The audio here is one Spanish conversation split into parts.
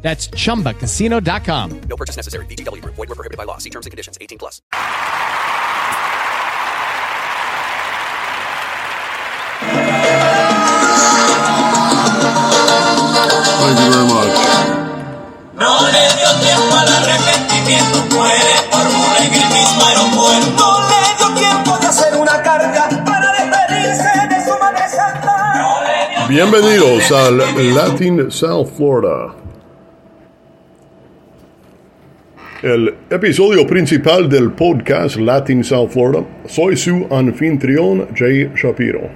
That's chumbacasino.com. No purchase necessary. VGW Group. Void were prohibited by law. See terms and conditions. 18 plus. Thank you very much. No le dio tiempo al arrepentimiento, muere por mula en el mismo aeropuerto. No le dio tiempo de hacer una carga para despedirse de su madre santa. No le dio Bienvenidos al Latin South Florida. El episodio principal del podcast Latin South Florida. Soy su anfitrión Jay Shapiro.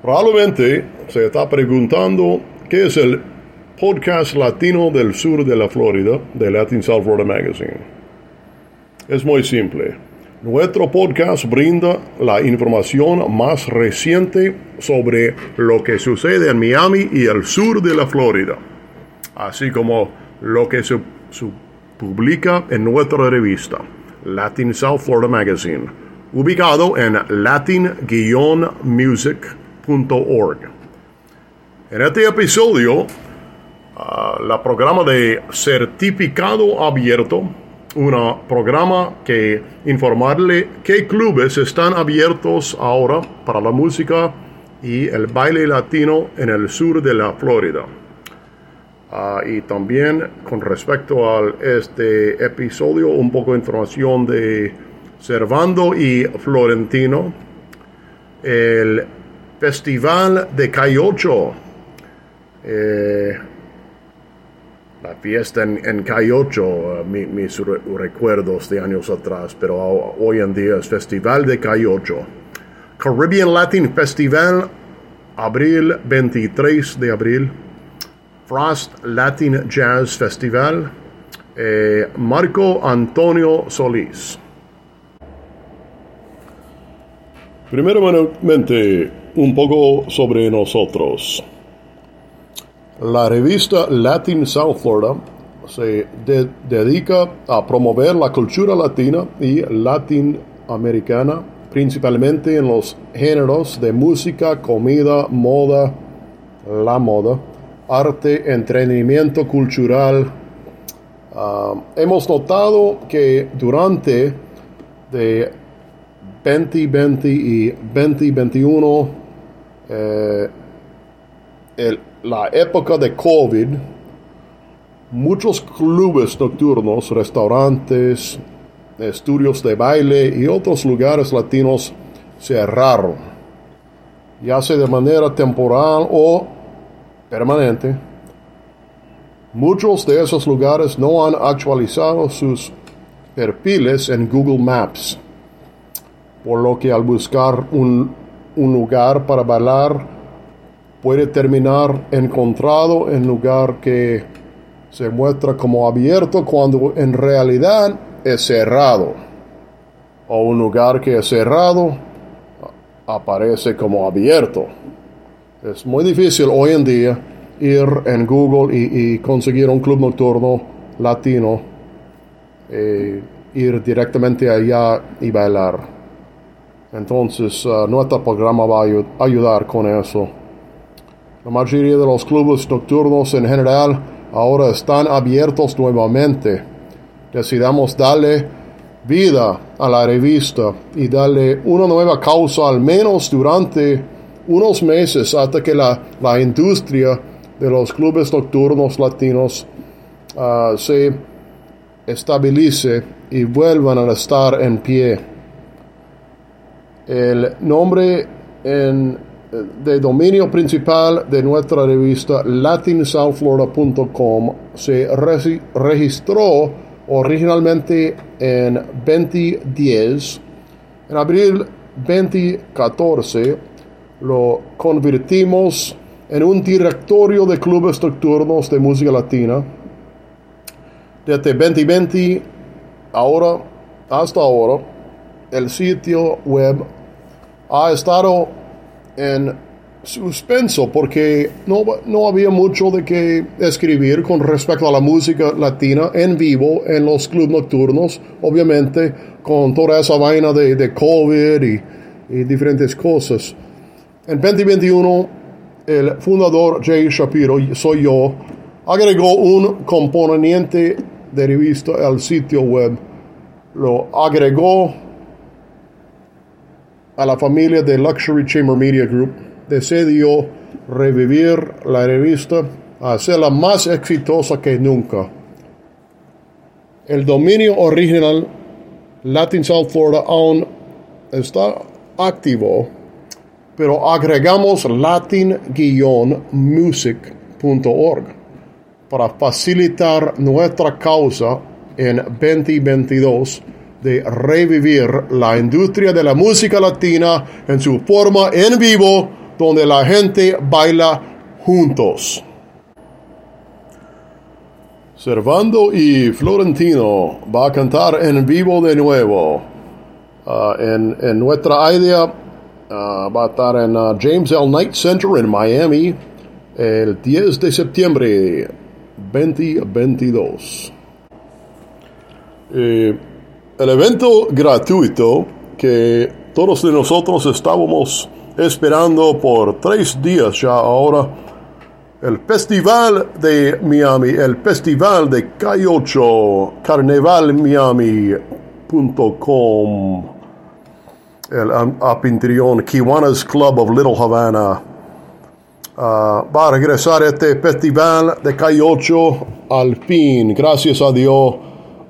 Probablemente se está preguntando qué es el podcast latino del sur de la Florida de Latin South Florida Magazine. Es muy simple. Nuestro podcast brinda la información más reciente sobre lo que sucede en Miami y el sur de la Florida, así como lo que se publica en nuestra revista, Latin South Florida Magazine, ubicado en latin-music.org. En este episodio, Ah, la programa de certificado abierto, un programa que informarle qué clubes están abiertos ahora para la música y el baile latino en el sur de la Florida. Ah, y también con respecto a este episodio, un poco de información de Servando y Florentino, el Festival de Cayocho. Eh, la fiesta en, en Cayocho, uh, mi- mis re- recuerdos de años atrás, pero ho- hoy en día es Festival de Cayocho. Caribbean Latin Festival, abril 23 de abril. Frost Latin Jazz Festival, eh, Marco Antonio Solís. Primeramente, un poco sobre nosotros. La revista Latin South Florida se de- dedica a promover la cultura latina y latinoamericana, principalmente en los géneros de música, comida, moda, la moda, arte, entretenimiento cultural. Ah, hemos notado que durante de 2020 y 2021 eh, la época de COVID, muchos clubes nocturnos, restaurantes, estudios de baile y otros lugares latinos cerraron, ya sea de manera temporal o permanente. Muchos de esos lugares no han actualizado sus perfiles en Google Maps, por lo que al buscar un, un lugar para bailar, puede terminar encontrado en lugar que se muestra como abierto cuando en realidad es cerrado. O un lugar que es cerrado aparece como abierto. Es muy difícil hoy en día ir en Google y, y conseguir un club nocturno latino, eh, ir directamente allá y bailar. Entonces, uh, nuestro programa va a ayu- ayudar con eso. La mayoría de los clubes nocturnos en general ahora están abiertos nuevamente. Decidamos darle vida a la revista y darle una nueva causa al menos durante unos meses hasta que la, la industria de los clubes nocturnos latinos ah, se estabilice y vuelvan a estar en pie. El nombre en- de dominio principal de nuestra revista latinsouthflorida.com se regi- registró originalmente en 2010. En abril 2014 lo convertimos en un directorio de clubes nocturnos de música latina. Desde 2020 ahora hasta ahora, el sitio web ha estado en suspenso porque no, no había mucho de qué escribir con respecto a la música latina en vivo en los clubes nocturnos, obviamente con toda esa vaina de, de COVID y, y diferentes cosas. En 2021, el fundador Jay Shapiro, soy yo, agregó un componente de revista al sitio web. Lo agregó a la familia de Luxury Chamber Media Group. Decidió revivir la revista, hacerla más exitosa que nunca. El dominio original Latin South Florida aún está activo, pero agregamos latin-music.org para facilitar nuestra causa en 2022 de revivir la industria de la música latina en su forma en vivo, donde la gente baila juntos. Servando y Florentino va a cantar en vivo de nuevo. Uh, en, en, nuestra idea uh, va a estar en uh, James L. Knight Center en Miami el 10 de septiembre 2022. Eh, el evento gratuito que todos de nosotros estábamos esperando por tres días ya ahora, el Festival de Miami, el Festival de K8, carnavalmiami.com, el anfitrión Kiwanis Club of Little Havana. Uh, va a regresar este festival de K8 al fin, gracias a Dios.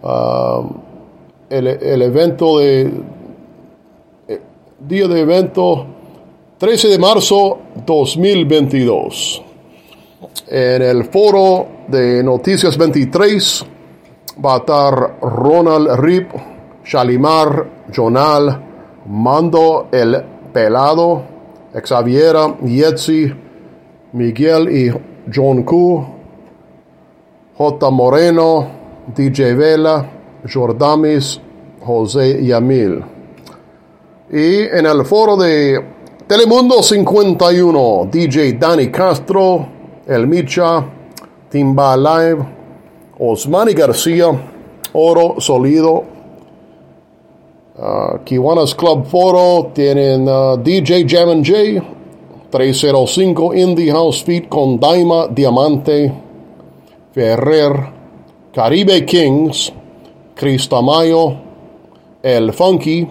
Uh, el, evento de el día de evento 13 de marzo 2022 en el foro de Noticias 23 va a estar Ronald Rip, Shalimar, Jonal, Mando el Pelado, Xaviera, Yetzi, Miguel y John Q, J. Moreno, DJ Vela, Jordamis, José Yamil. Y en el foro de Telemundo 51, DJ Dani Castro, El Micha, Timba Live, Osmani García, Oro Solido, uh, Kiwanis Club Foro, tienen DJ Jam and J, 305 Indie House Feet con Daima Diamante, Ferrer, Caribe Kings, Chris Tamayo, El Funky,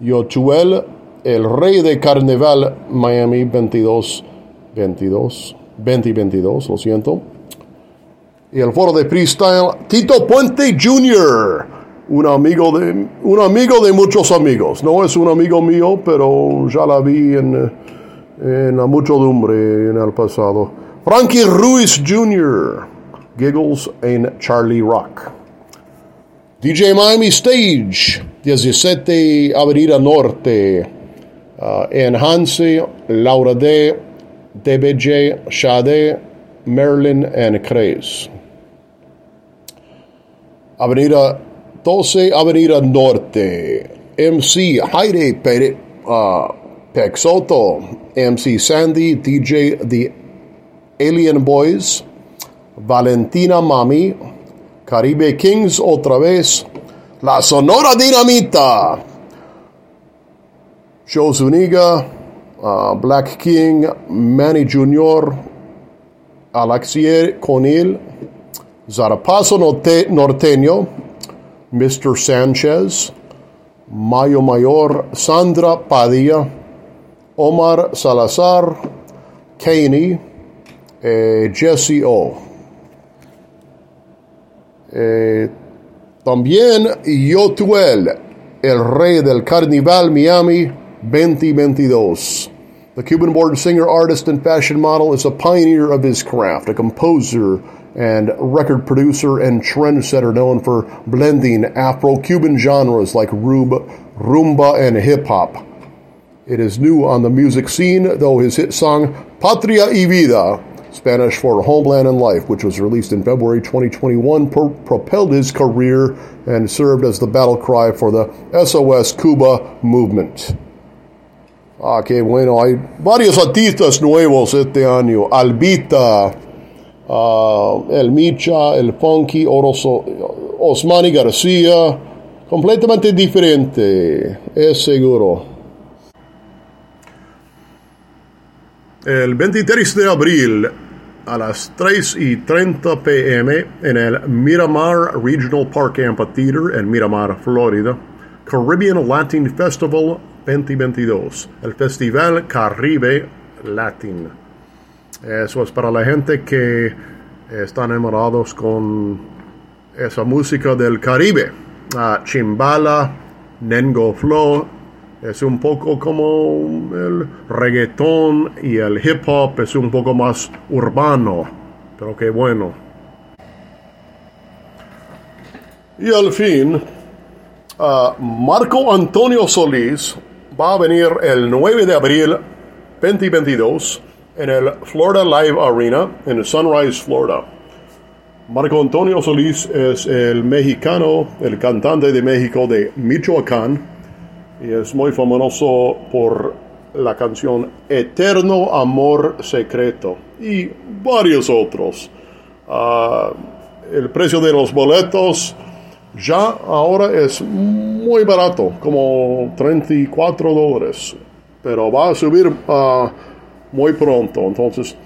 Yotuel, El Rey de Carnaval Miami 22, 22, 2022, lo siento. Y el foro de freestyle, Tito Puente Jr., un amigo de, un amigo de muchos amigos. No es un amigo mío, pero ya la vi en, en la muchedumbre en el pasado. Frankie Ruiz Jr., Giggles en Charlie Rock. DJ Miami Stage, 17 Avenida Norte, uh, en Hansi, Laura D, DBJ, Shade, Merlin and Craze. Avenida 12, Avenida Norte, MC Jaire Pere, uh, Pexoto, MC Sandy, DJ The Alien Boys, Valentina Mami, Caribe Kings otra vez, La Sonora Dinamita, Joe Zuniga, uh, Black King, Manny Jr., Alexier Conil, Zarapazo Norte Norteño, Mr. Sanchez, Mayo Mayor, Sandra Padilla, Omar Salazar, Caney, eh, Jesse O. Eh, también Yotuel, el rey del Carnival Miami 2022. The Cuban born singer, artist, and fashion model is a pioneer of his craft, a composer and record producer and trendsetter known for blending Afro Cuban genres like rumba, and hip hop. It is new on the music scene, though his hit song Patria y Vida Spanish for Homeland and Life, which was released in February 2021, pro- propelled his career and served as the battle cry for the SOS Cuba movement. Ah, qué bueno. Hay varios artistas nuevos este año. Albita, uh, El Micha, El Funky, Oroso, Osmani García. Completamente diferente, es seguro. El 23 de abril a las 3 y 30 pm en el Miramar Regional Park Amphitheater en Miramar, Florida, Caribbean Latin Festival 2022, el Festival Caribe Latin. Eso es para la gente que están enamorados con esa música del Caribe. Uh, chimbala, Nengo Flow, es un poco como el reggaetón y el hip hop es un poco más urbano, pero qué bueno. Y al fin, uh, Marco Antonio Solís va a venir el 9 de abril 2022 en el Florida Live Arena en Sunrise, Florida. Marco Antonio Solís es el mexicano, el cantante de México de Michoacán y es muy famoso por la canción Eterno Amor Secreto y varios otros. Uh, el precio de los boletos ya ahora es muy barato, como 34 dólares, pero va a subir uh, muy pronto. Entonces,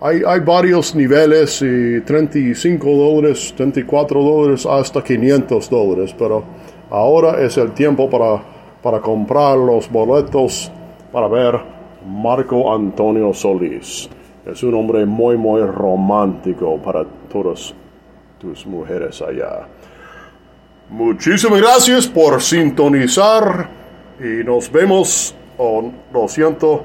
hay, hay, varios niveles, y 35 dólares, 34 dólares, hasta 500 dólares, pero ahora es el tiempo para para comprar los boletos para ver Marco Antonio Solís. Es un hombre muy, muy romántico para todas tus mujeres allá. Muchísimas gracias por sintonizar y nos vemos, o lo siento,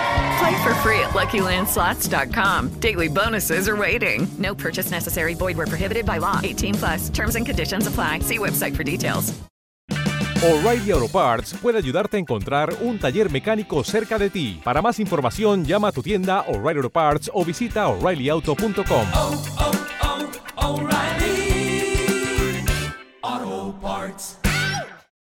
Play for free at LuckyLandSlots.com. Daily bonuses are waiting. No purchase necessary. Void where prohibited by law. 18 plus. Terms and conditions apply. See website for details. O'Reilly Auto Parts puede ayudarte a encontrar un taller mecánico cerca de ti. Para más información, llama a tu tienda O'Reilly Auto Parts o visita O'ReillyAuto.com. Oh, oh, oh, O'Reilly Auto Parts.